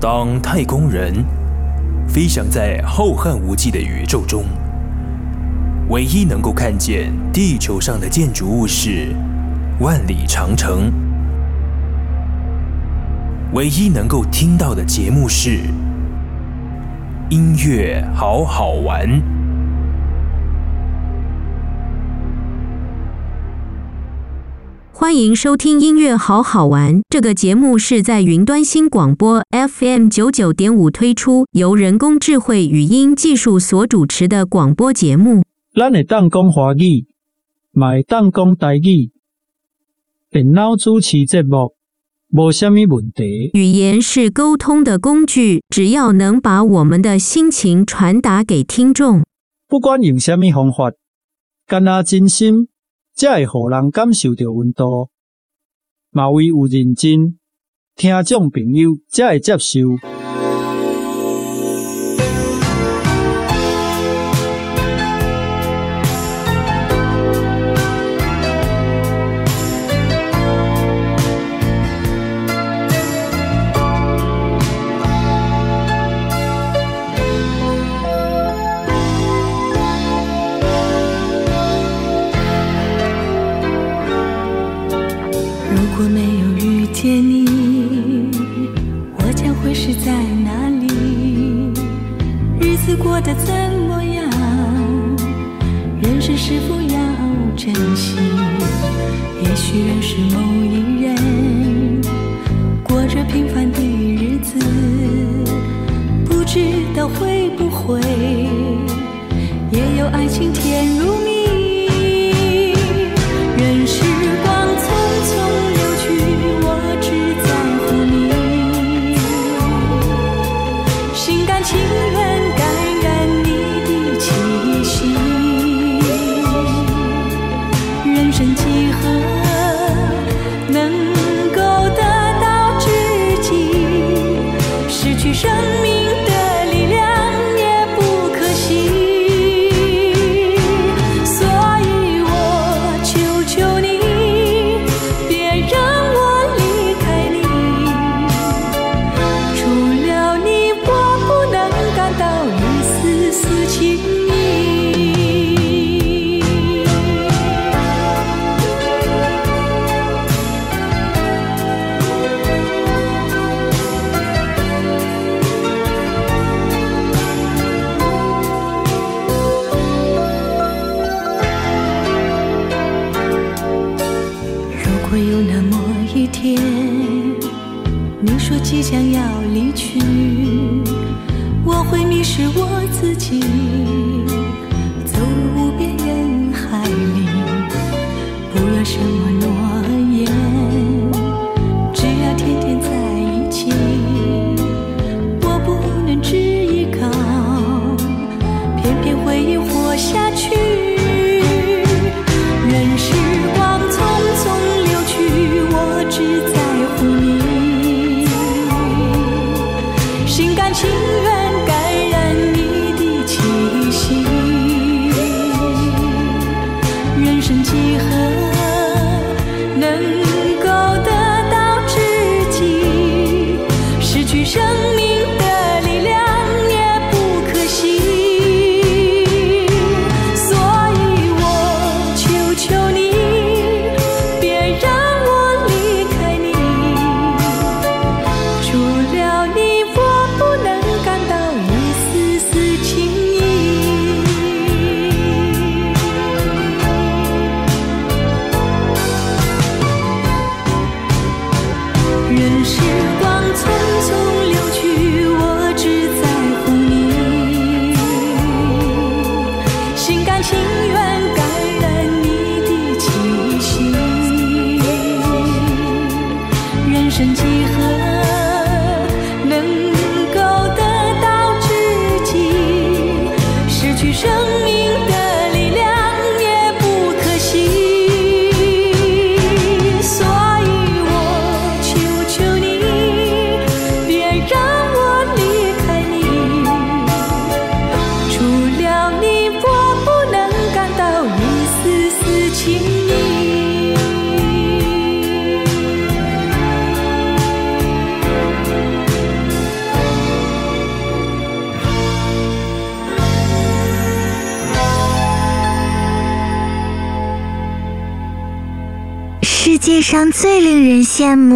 当太空人飞翔在浩瀚无际的宇宙中，唯一能够看见地球上的建筑物是万里长城，唯一能够听到的节目是音乐好好玩。欢迎收听音乐好好玩。这个节目是在云端新广播 FM 九九点五推出，由人工智慧语音技术所主持的广播节目。咱会当讲华语，嘛会当讲台语。电脑主持节目，无虾米问题。语言是沟通的工具，只要能把我们的心情传达给听众，不管用虾米方法，干那真心。才会互人感受到温度，嘛会有认真听众朋友才会接受。会不会？也有爱情甜如蜜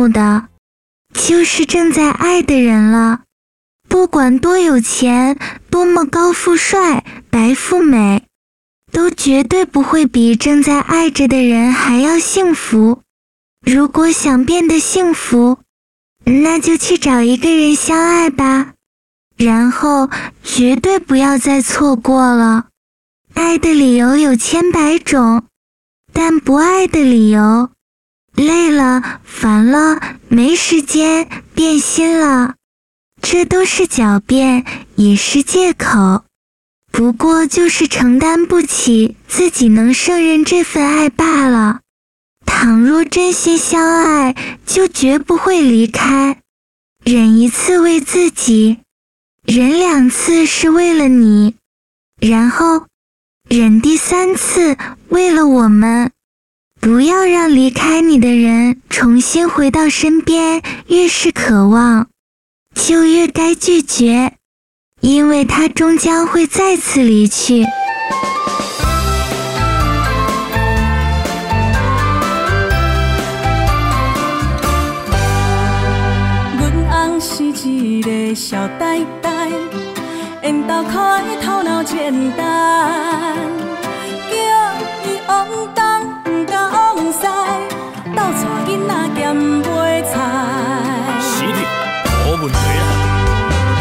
的，就是正在爱的人了。不管多有钱，多么高富帅、白富美，都绝对不会比正在爱着的人还要幸福。如果想变得幸福，那就去找一个人相爱吧，然后绝对不要再错过了。爱的理由有千百种，但不爱的理由，累了、烦了、没时间、变心了，这都是狡辩，也是借口。不过就是承担不起自己能胜任这份爱罢了。倘若真心相爱，就绝不会离开。忍一次为自己，忍两次是为了你，然后忍第三次为了我们。不要让离开你的人重新回到身边，越是渴望，就越该拒绝，因为他终将会再次离去。小呆呆，缘投靠伊头脑简单，囡仔兼买菜。是的，无问题啦。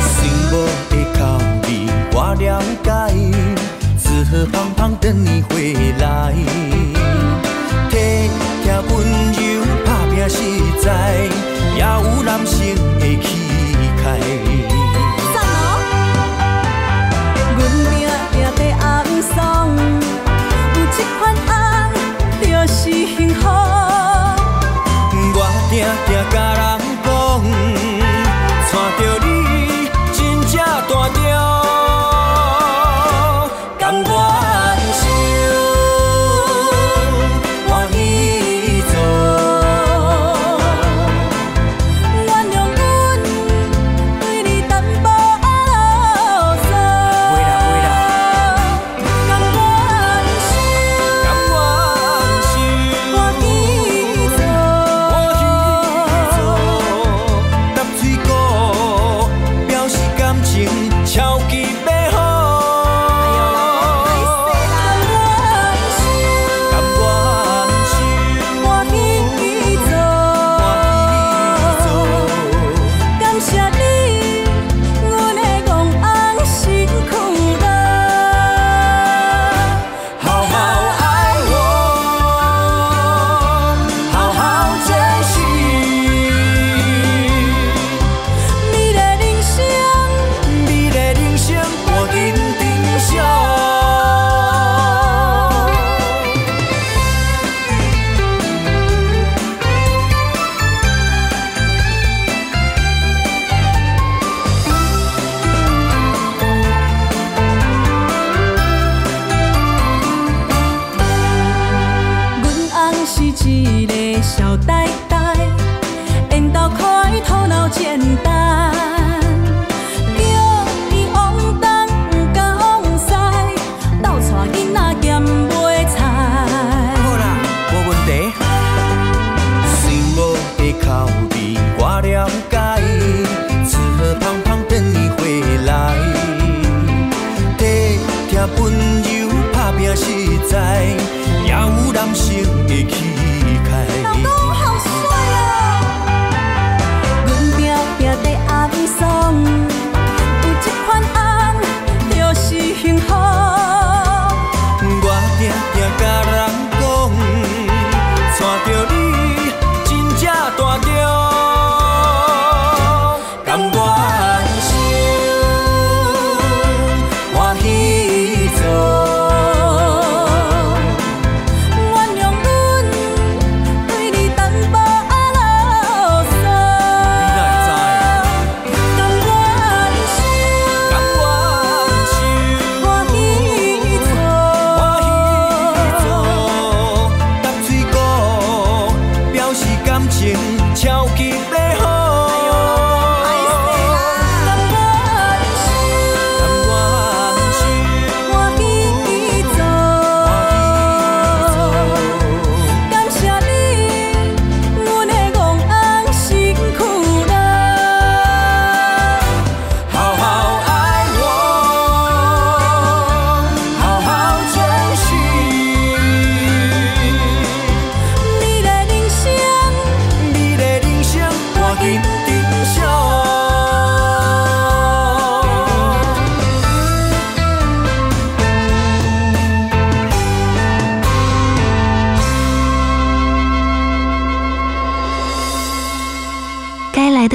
心无的道理我了解，只好胖胖等你回来，体贴温柔打拼实在，也有男性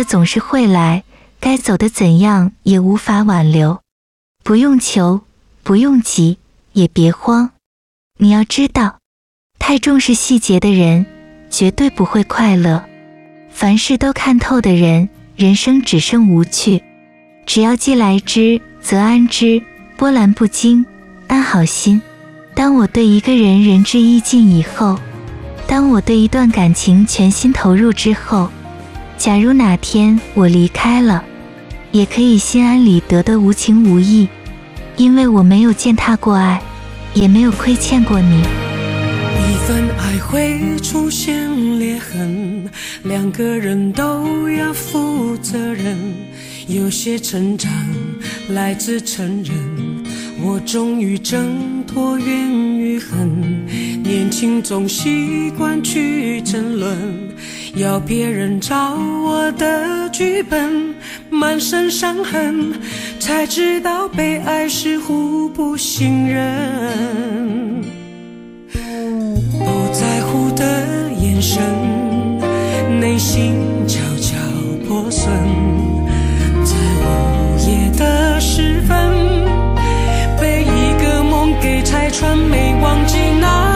总是会来，该走的怎样也无法挽留。不用求，不用急，也别慌。你要知道，太重视细节的人，绝对不会快乐。凡事都看透的人，人生只剩无趣。只要既来之，则安之，波澜不惊，安好心。当我对一个人仁至义尽以后，当我对一段感情全心投入之后，假如哪天我离开了，也可以心安理得的无情无义，因为我没有践踏过爱，也没有亏欠过你。一份爱会出现裂痕，两个人都要负责任。有些成长来自承认。我终于挣脱怨与恨，年轻总习惯去争论，要别人找我的剧本，满身伤痕，才知道被爱是互不信任，不在乎的眼神，内心悄悄破损，在午夜的时分。被一个梦给拆穿没忘记那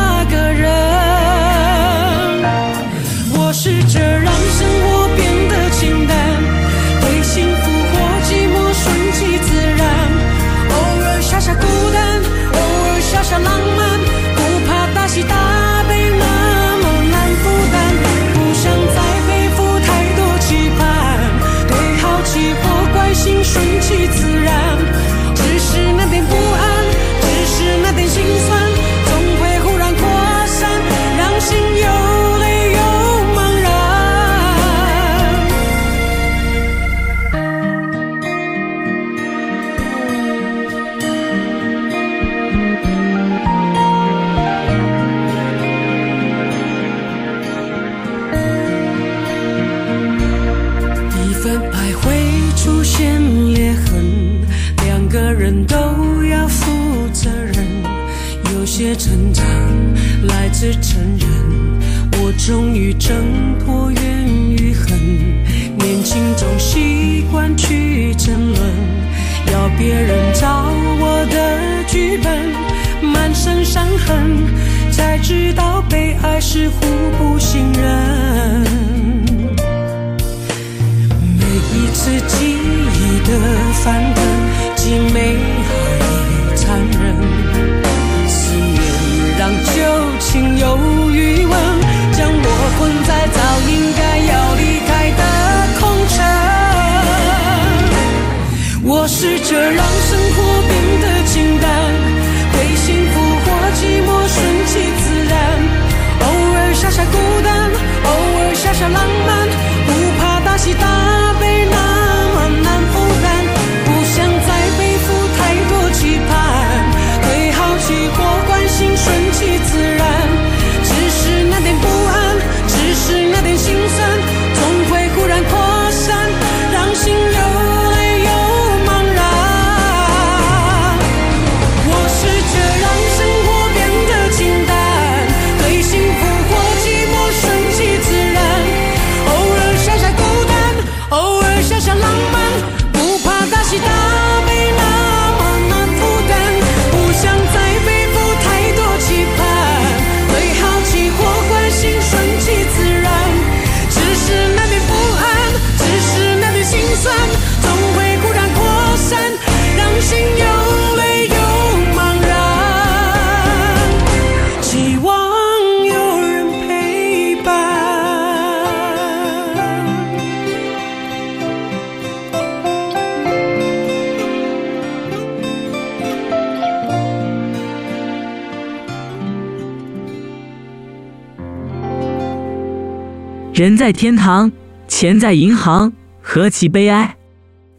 在天堂，钱在银行，何其悲哀！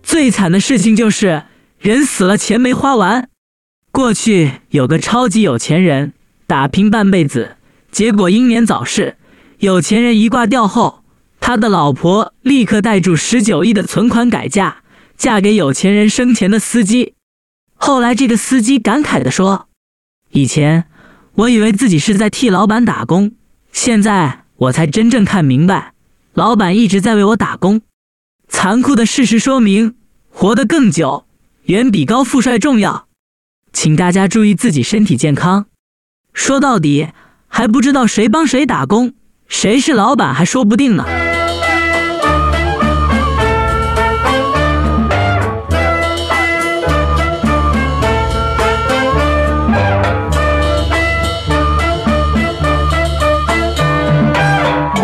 最惨的事情就是人死了，钱没花完。过去有个超级有钱人，打拼半辈子，结果英年早逝。有钱人一挂掉后，他的老婆立刻带住十九亿的存款改嫁，嫁给有钱人生前的司机。后来这个司机感慨地说：“以前我以为自己是在替老板打工，现在……”我才真正看明白，老板一直在为我打工。残酷的事实说明，活得更久远比高富帅重要。请大家注意自己身体健康。说到底，还不知道谁帮谁打工，谁是老板还说不定呢。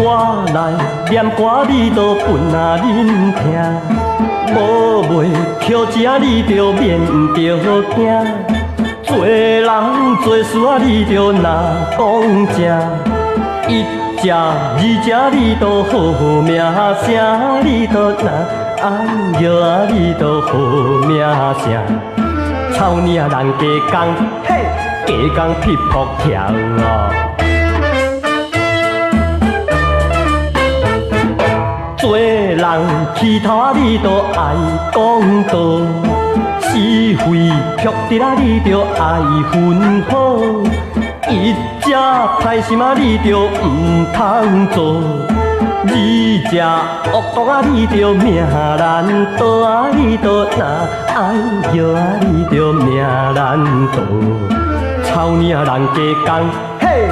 我来念歌，你都分啊恁听，无卖票钱，你就免着惊。做人做事啊，你着若讲正，一只二只你都好名声，你都若爱摇啊，你都好名声。草岭人加工，嘿，加工劈破跳哦。做人起头啊，你都爱讲道。是非曲折啊，你着爱分好；一只歹心啊，你着毋通做；二只恶毒啊，你着命难渡啊，你着若爱摇啊，你着命难渡。草岭人加工，嘿，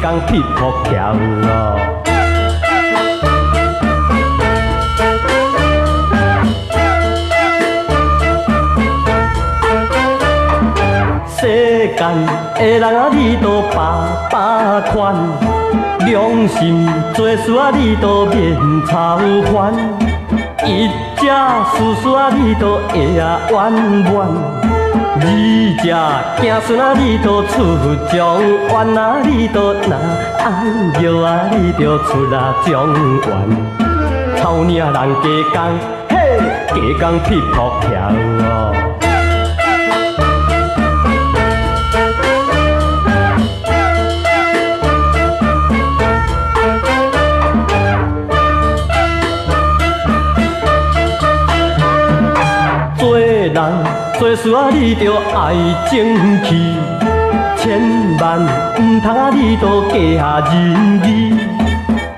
加工劈破桥世间。的人啊，你都把把关；良心做事啊，你都免操烦；一只事事啊，你都会啊弯弯；二只子孙啊，你都出状元啊，你都若爱摇啊，你就出啊状元。草岭人加工，嘿，加工劈破桥哦。做事啊，你着爱争气，千万毋通啊，你都假仁义，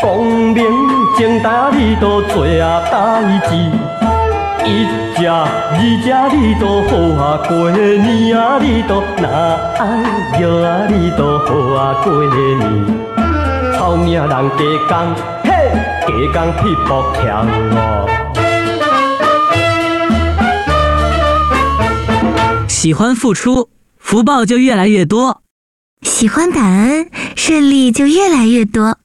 光明正大你都做啊代志，一只二只你都好啊过年啊，你都若爱摇啊，你都好啊过年。草岭人加工，嘿，加工劈破墙哦。喜欢付出，福报就越来越多；喜欢感恩，顺利就越来越多；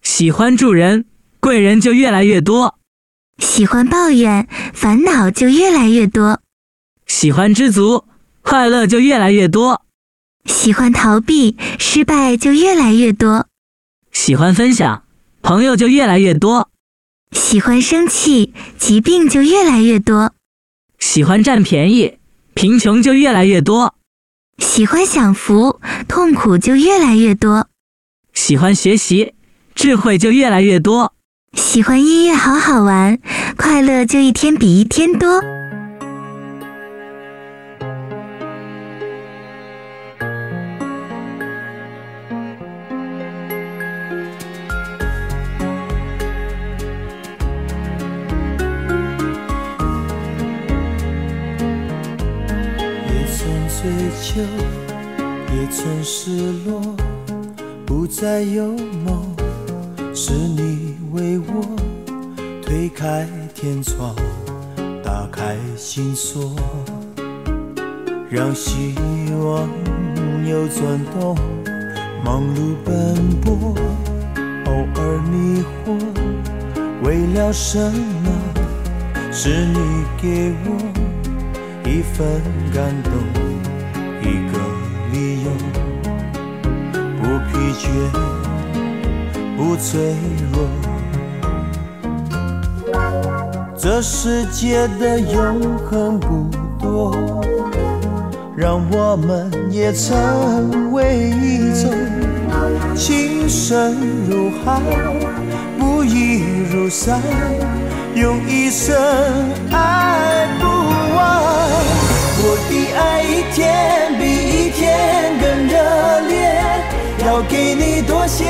喜欢助人，贵人就越来越多；喜欢抱怨，烦恼就越来越多；喜欢知足，快乐就越来越多；喜欢逃避，失败就越来越多；喜欢分享，朋友就越来越多；喜欢生气，疾病就越来越多；喜欢占便宜。贫穷就越来越多，喜欢享福，痛苦就越来越多；喜欢学习，智慧就越来越多；喜欢音乐，好好玩，快乐就一天比一天多。不再有梦，是你为我推开天窗，打开心锁，让希望又转动，忙碌奔波，偶尔迷惑，为了什么？是你给我一份感动。一个不脆弱。这世界的永恒不多，让我们也成为一种。情深如海，不移如山，用一生爱不完。我的爱一天比一天更热烈，要给你多些，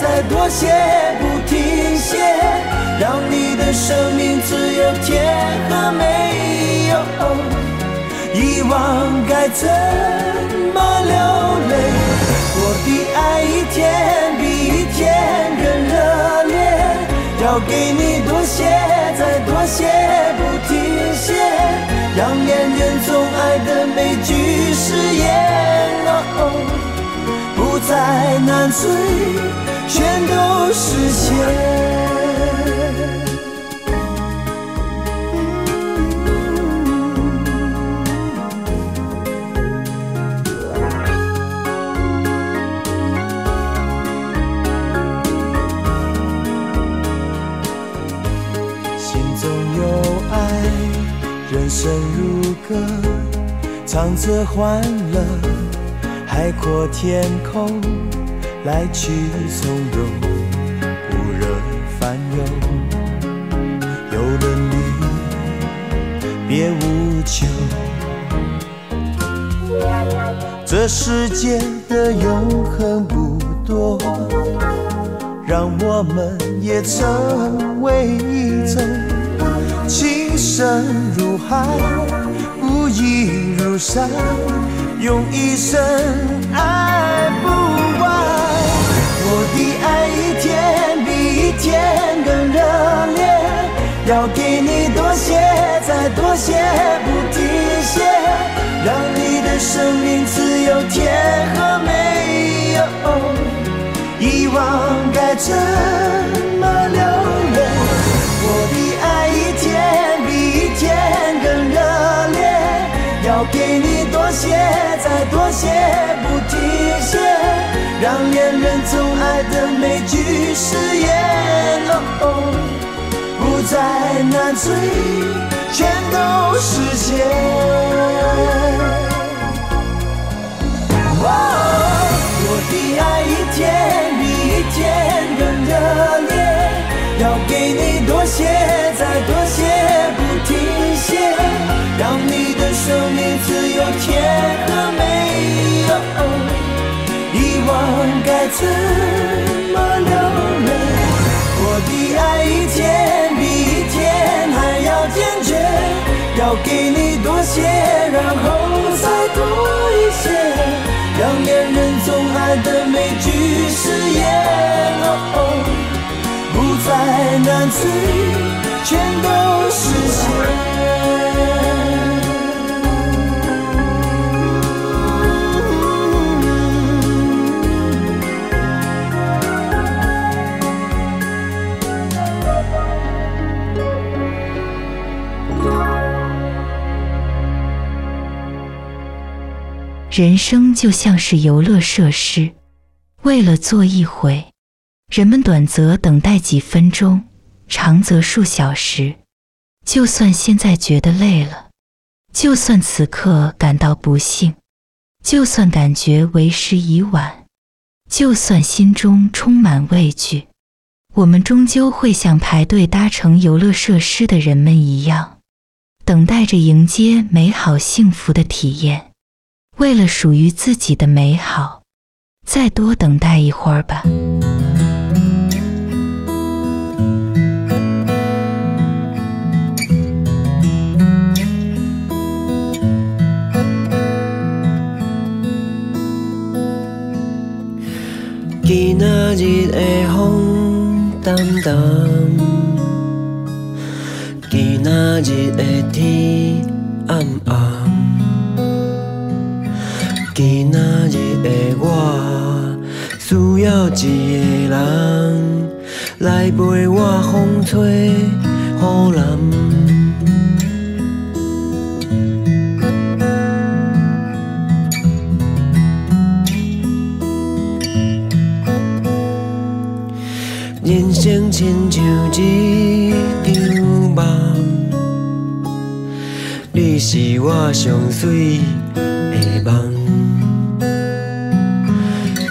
再多些，不停歇，让你的生命只有甜和美。遗忘该怎么流泪？我的爱一天比一天更热烈，要给你多些，难追，全都实现。人生如歌，唱着欢乐，海阔天空，来去从容，不惹烦忧。有了你，别无求。这世界的永恒不多，让我们也成为一种。情深如海，不移如山，用一生爱天更热烈，要给你多些，再多些，不停歇，让你的生命只有甜和美。遗忘该怎么流泪？我的爱一天比一天更热烈，要给你多些，再多些，不停歇，让恋人总爱的每句誓言，哦哦不再难追，全都实现。哦我的爱一天比一天更热烈。要给你多些，再多些，不停歇，让你的生命自由甜和美。怎么流泪？我的爱一天比一天还要坚决，要给你多些，然后再多一些，让恋人总爱的每句誓言哦。不再难追，全都实现。人生就像是游乐设施，为了坐一回。人们短则等待几分钟，长则数小时。就算现在觉得累了，就算此刻感到不幸，就算感觉为时已晚，就算心中充满畏惧，我们终究会像排队搭乘游乐设施的人们一样，等待着迎接美好幸福的体验。为了属于自己的美好，再多等待一会儿吧。今仔日的风淡淡，今仔日的天暗暗，需要一个人来陪我风吹雨淋。人生亲像一场梦，你是我上水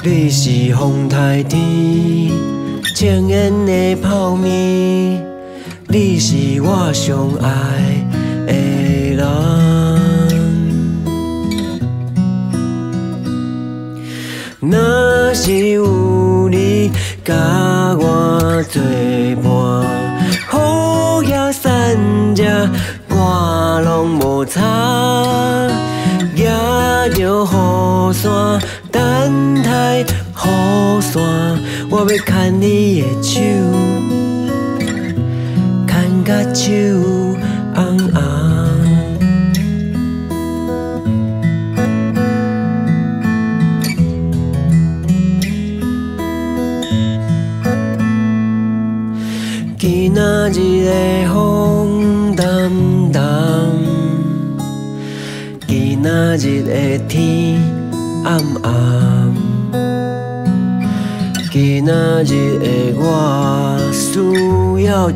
你是风台天青烟的泡面，你是我上爱的人，若是有你。甲我作伴，只我拢无差，举着雨伞雨伞，我要牵你的手，牵甲手红红。今仔日的风淡淡，今仔日的天暗暗，今日的我需要一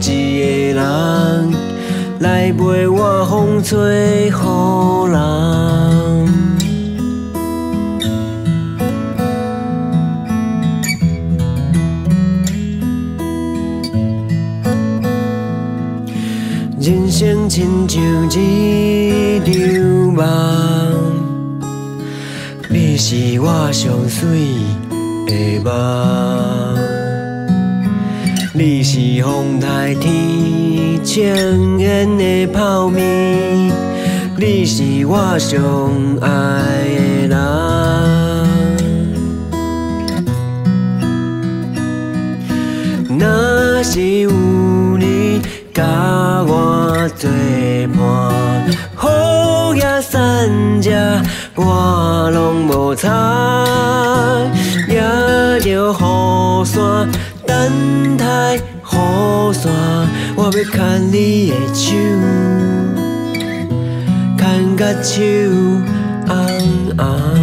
个人来陪我风吹雨淋。人生亲像一场梦，你是我上水的梦，你是风台天情缘的泡面，你是我上爱的人，若是有你。甲我作伴，雨也散遮，我拢无差。举着雨伞等待，我要牵你的手，牵到手红红。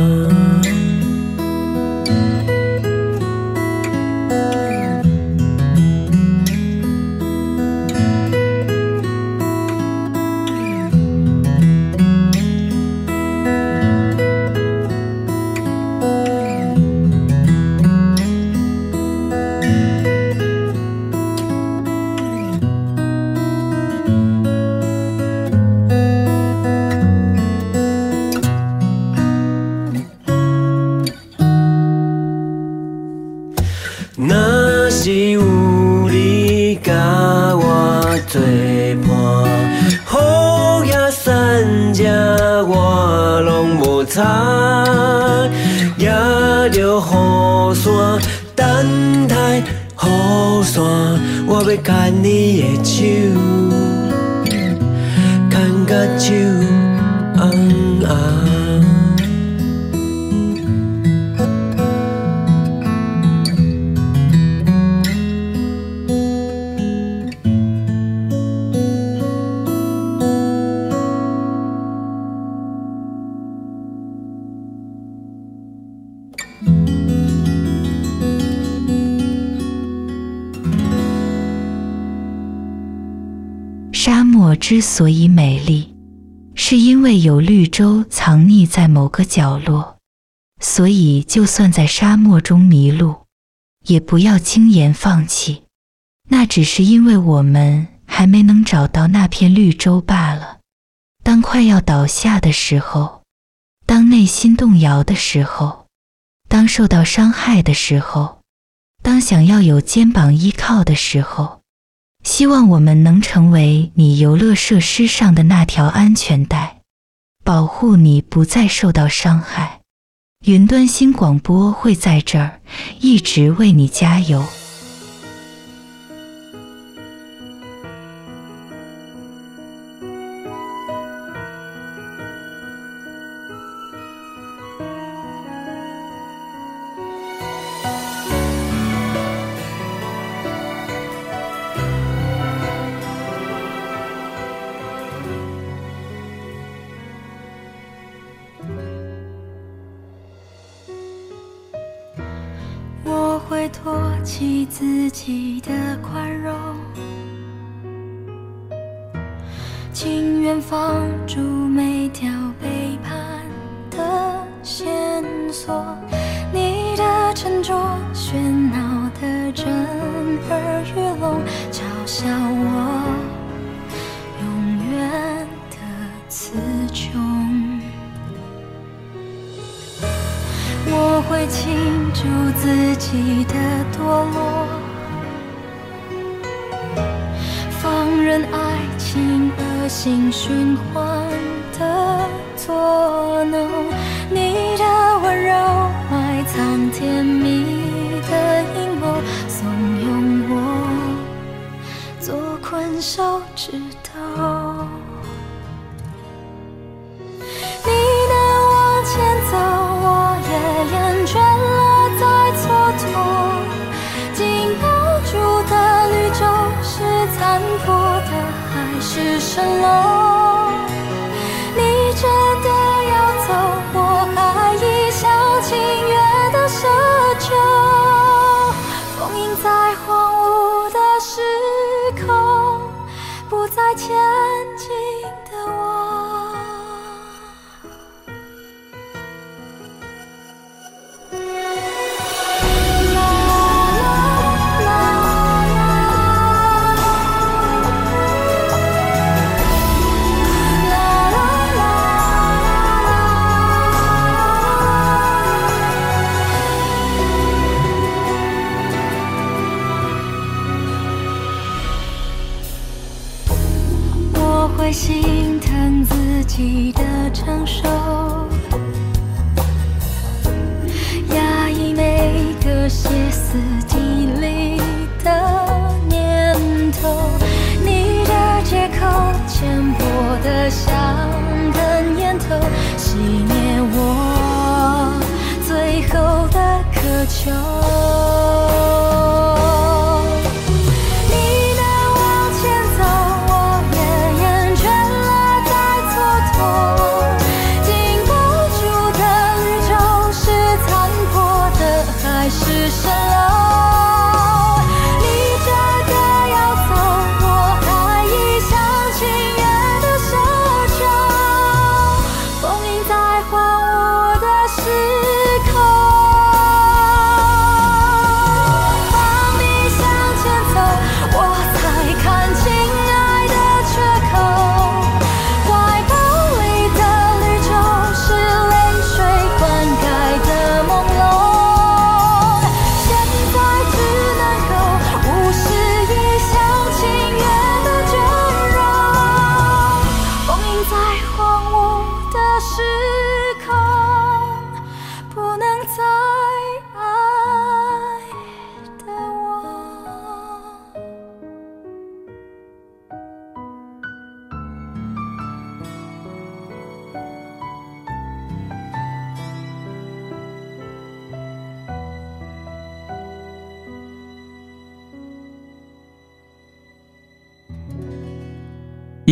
角落，所以就算在沙漠中迷路，也不要轻言放弃。那只是因为我们还没能找到那片绿洲罢了。当快要倒下的时候，当内心动摇的时候，当受到伤害的时候，当想要有肩膀依靠的时候。希望我们能成为你游乐设施上的那条安全带，保护你不再受到伤害。云端新广播会在这儿一直为你加油。起自己的宽容，情愿放安静的我。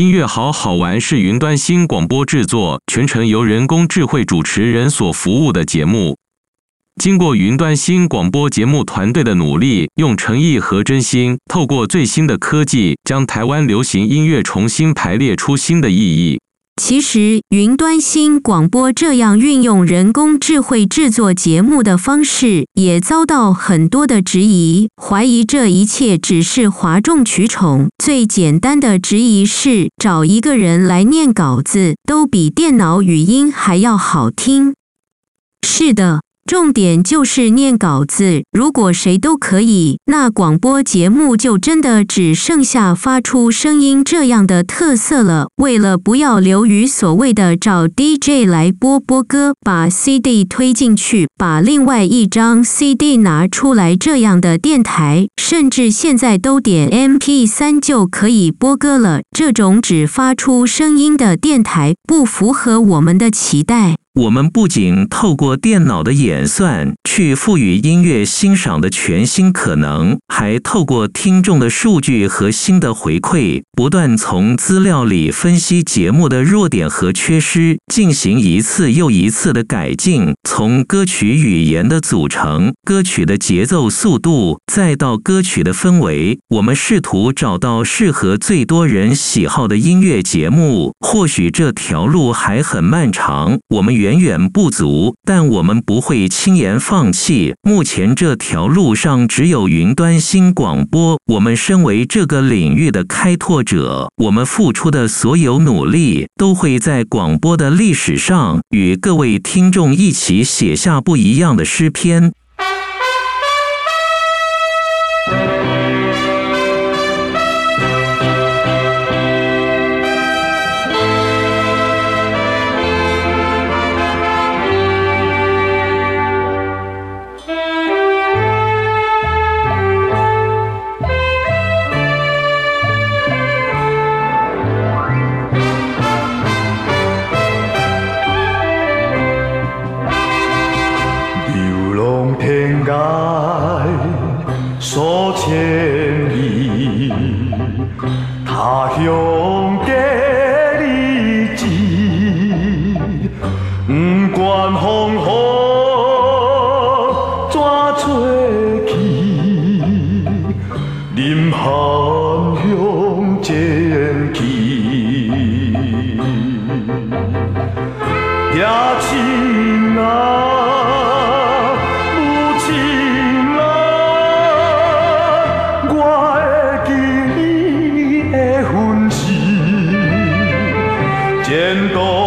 音乐好好玩是云端新广播制作，全程由人工智慧主持人所服务的节目。经过云端新广播节目团队的努力，用诚意和真心，透过最新的科技，将台湾流行音乐重新排列出新的意义。其实，云端新广播这样运用人工智慧制作节目的方式，也遭到很多的质疑，怀疑这一切只是哗众取宠。最简单的质疑是，找一个人来念稿子，都比电脑语音还要好听。是的。重点就是念稿子，如果谁都可以，那广播节目就真的只剩下发出声音这样的特色了。为了不要流于所谓的找 DJ 来播播歌，把 CD 推进去，把另外一张 CD 拿出来这样的电台，甚至现在都点 MP3 就可以播歌了。这种只发出声音的电台，不符合我们的期待。我们不仅透过电脑的演算去赋予音乐欣赏的全新可能，还透过听众的数据和新的回馈，不断从资料里分析节目的弱点和缺失，进行一次又一次的改进。从歌曲语言的组成、歌曲的节奏速度，再到歌曲的氛围，我们试图找到适合最多人喜好的音乐节目。或许这条路还很漫长，我们。远远不足，但我们不会轻言放弃。目前这条路上只有云端新广播。我们身为这个领域的开拓者，我们付出的所有努力都会在广播的历史上与各位听众一起写下不一样的诗篇。天高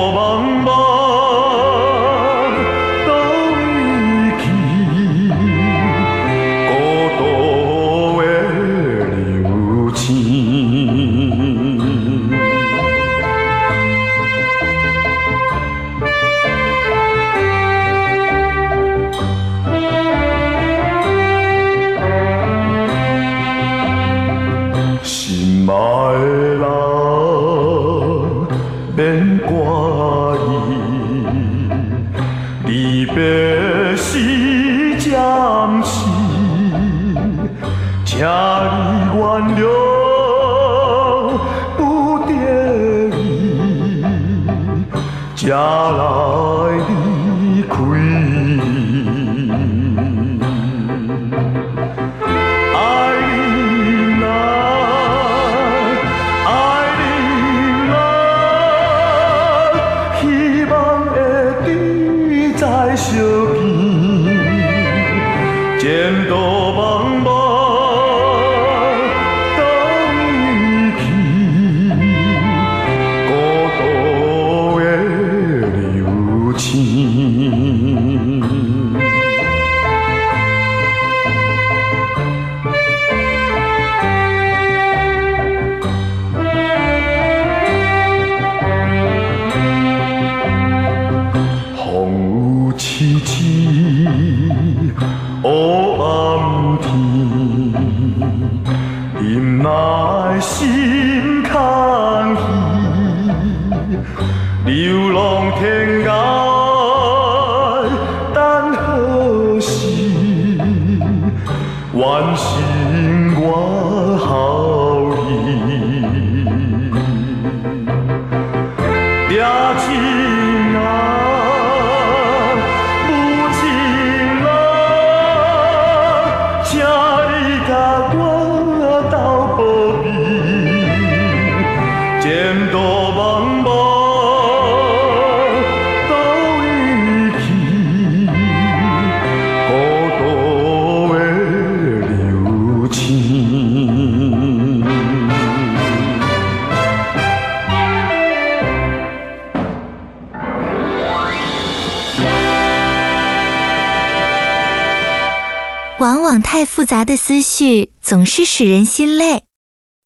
太复杂的思绪总是使人心累，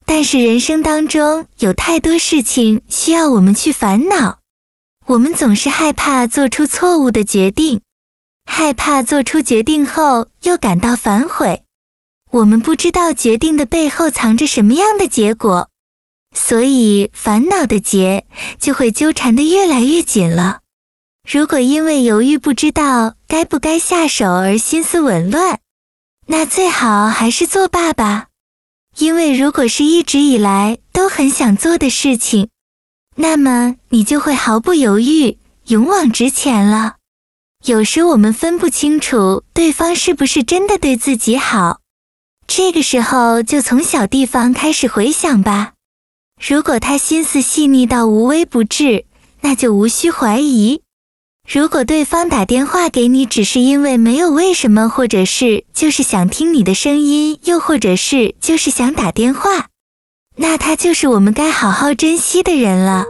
但是人生当中有太多事情需要我们去烦恼，我们总是害怕做出错误的决定，害怕做出决定后又感到反悔，我们不知道决定的背后藏着什么样的结果，所以烦恼的结就会纠缠得越来越紧了。如果因为犹豫不知道该不该下手而心思紊乱，那最好还是做爸爸，因为如果是一直以来都很想做的事情，那么你就会毫不犹豫、勇往直前了。有时我们分不清楚对方是不是真的对自己好，这个时候就从小地方开始回想吧。如果他心思细腻到无微不至，那就无需怀疑。如果对方打电话给你，只是因为没有为什么，或者是就是想听你的声音，又或者是就是想打电话，那他就是我们该好好珍惜的人了。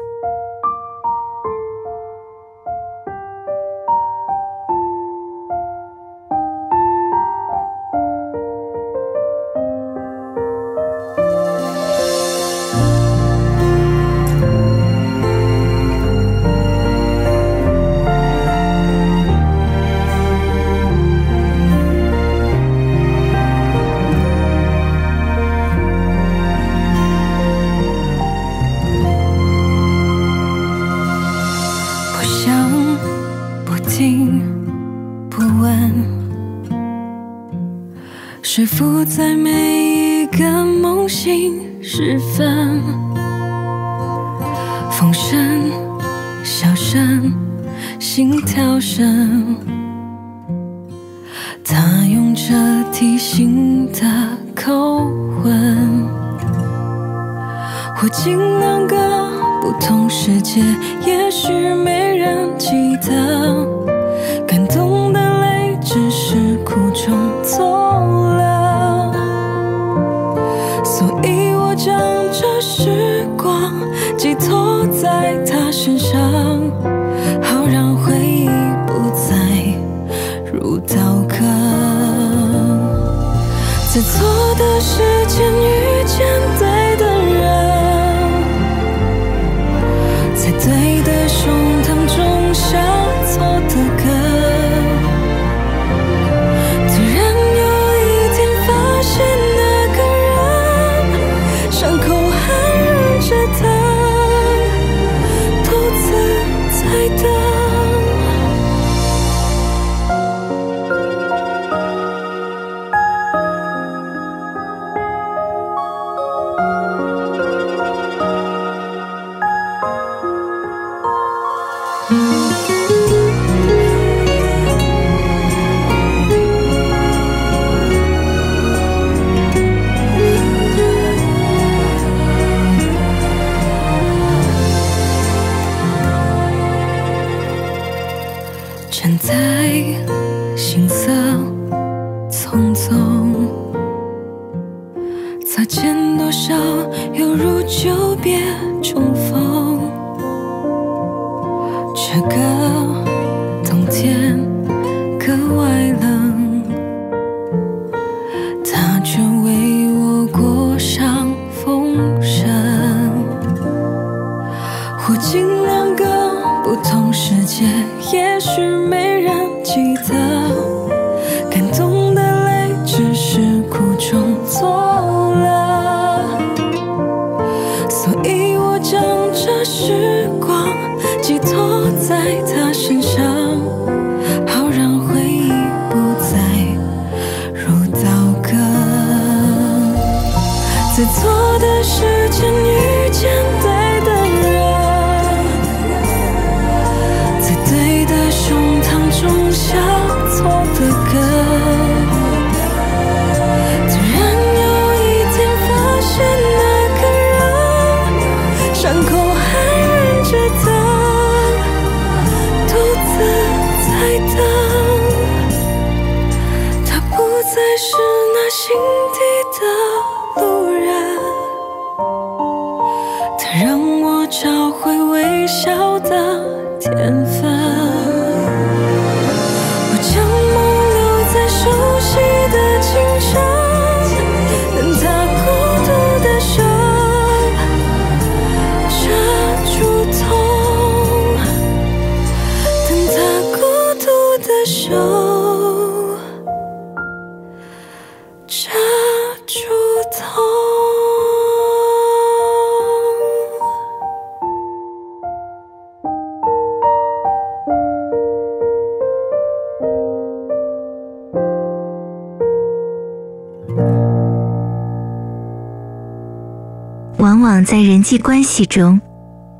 际关系中，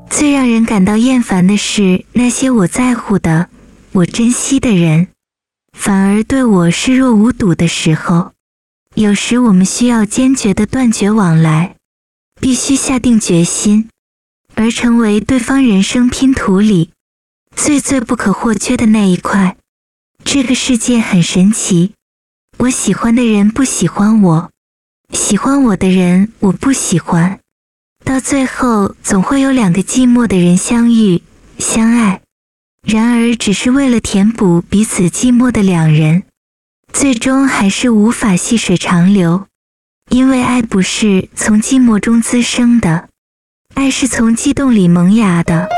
最让人感到厌烦的是那些我在乎的、我珍惜的人，反而对我视若无睹的时候。有时我们需要坚决地断绝往来，必须下定决心，而成为对方人生拼图里最最不可或缺的那一块。这个世界很神奇，我喜欢的人不喜欢我，喜欢我的人我不喜欢。到最后，总会有两个寂寞的人相遇、相爱，然而只是为了填补彼此寂寞的两人，最终还是无法细水长流。因为爱不是从寂寞中滋生的，爱是从悸动里萌芽的。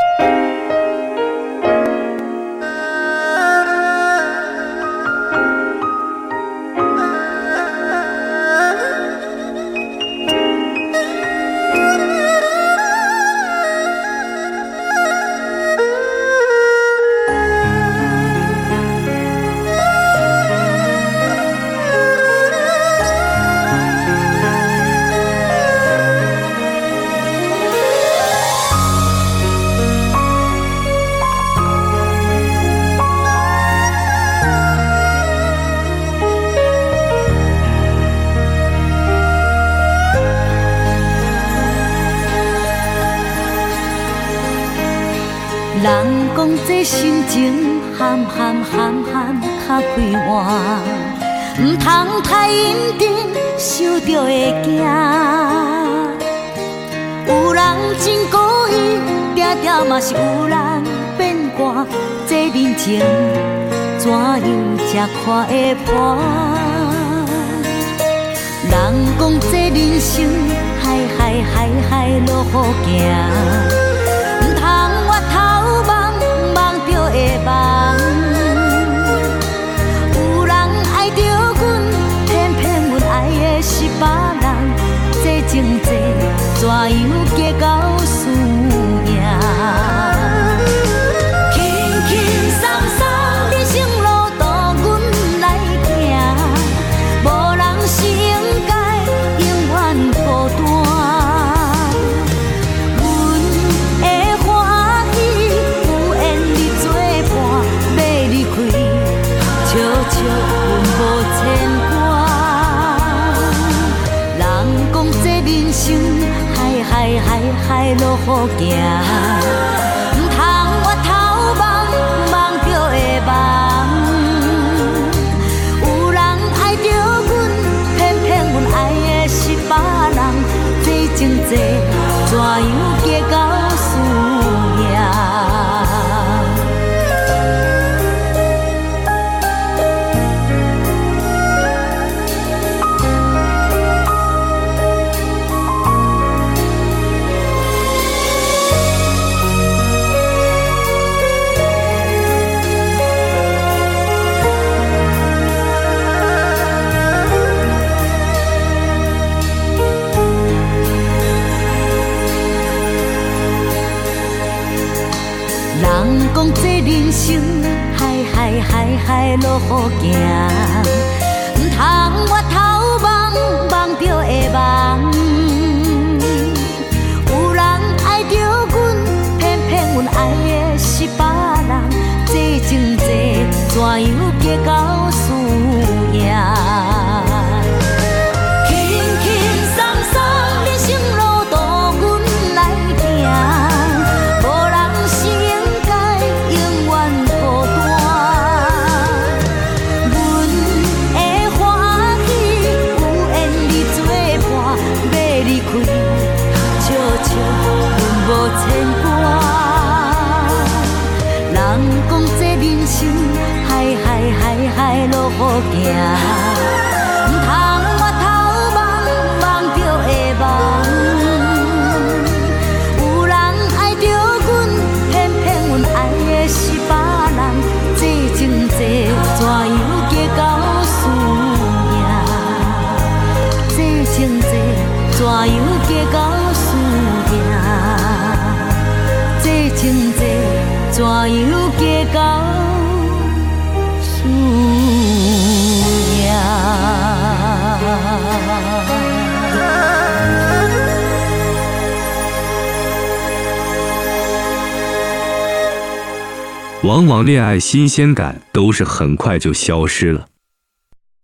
往往恋爱新鲜感都是很快就消失了。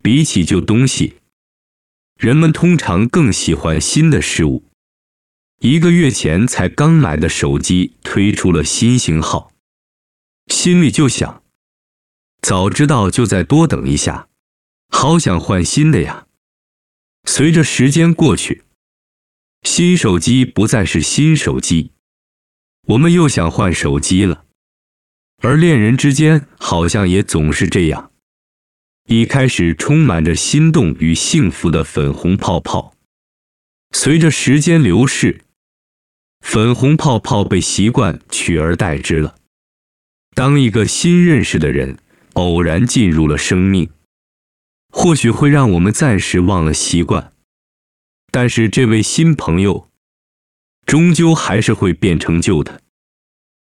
比起旧东西，人们通常更喜欢新的事物。一个月前才刚买的手机推出了新型号，心里就想，早知道就再多等一下，好想换新的呀。随着时间过去，新手机不再是新手机，我们又想换手机了。而恋人之间好像也总是这样，一开始充满着心动与幸福的粉红泡泡，随着时间流逝，粉红泡泡被习惯取而代之了。当一个新认识的人偶然进入了生命，或许会让我们暂时忘了习惯，但是这位新朋友终究还是会变成旧的。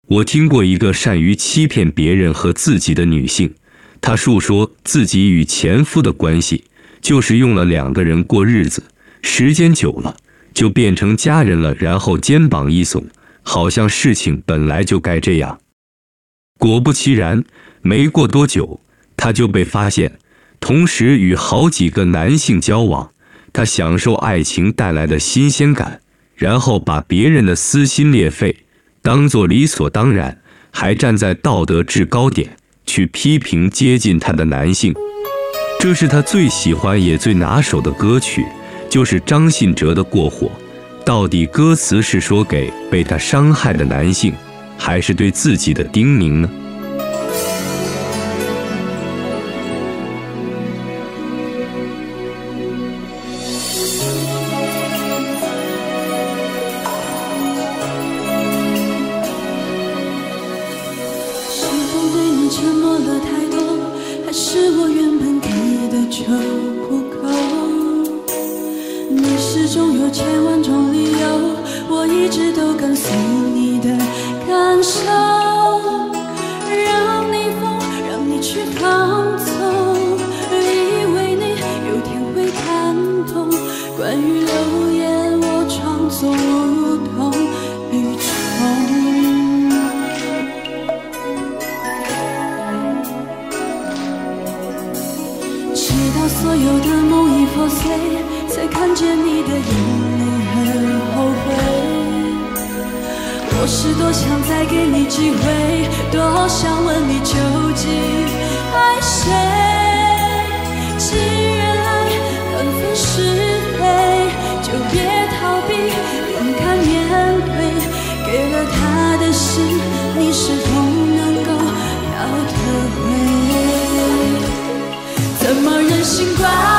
我听过一个善于欺骗别人和自己的女性，她述说自己与前夫的关系，就是用了两个人过日子，时间久了就变成家人了，然后肩膀一耸，好像事情本来就该这样。果不其然，没过多久，她就被发现，同时与好几个男性交往，她享受爱情带来的新鲜感，然后把别人的撕心裂肺当做理所当然，还站在道德制高点去批评接近他的男性。这是他最喜欢也最拿手的歌曲，就是张信哲的《过火》。到底歌词是说给被他伤害的男性，还是对自己的叮咛呢？机会多想问你究竟爱谁？既然爱难分是非就别逃避勇敢面对给了他的心你是否能够要得回？怎么忍心怪？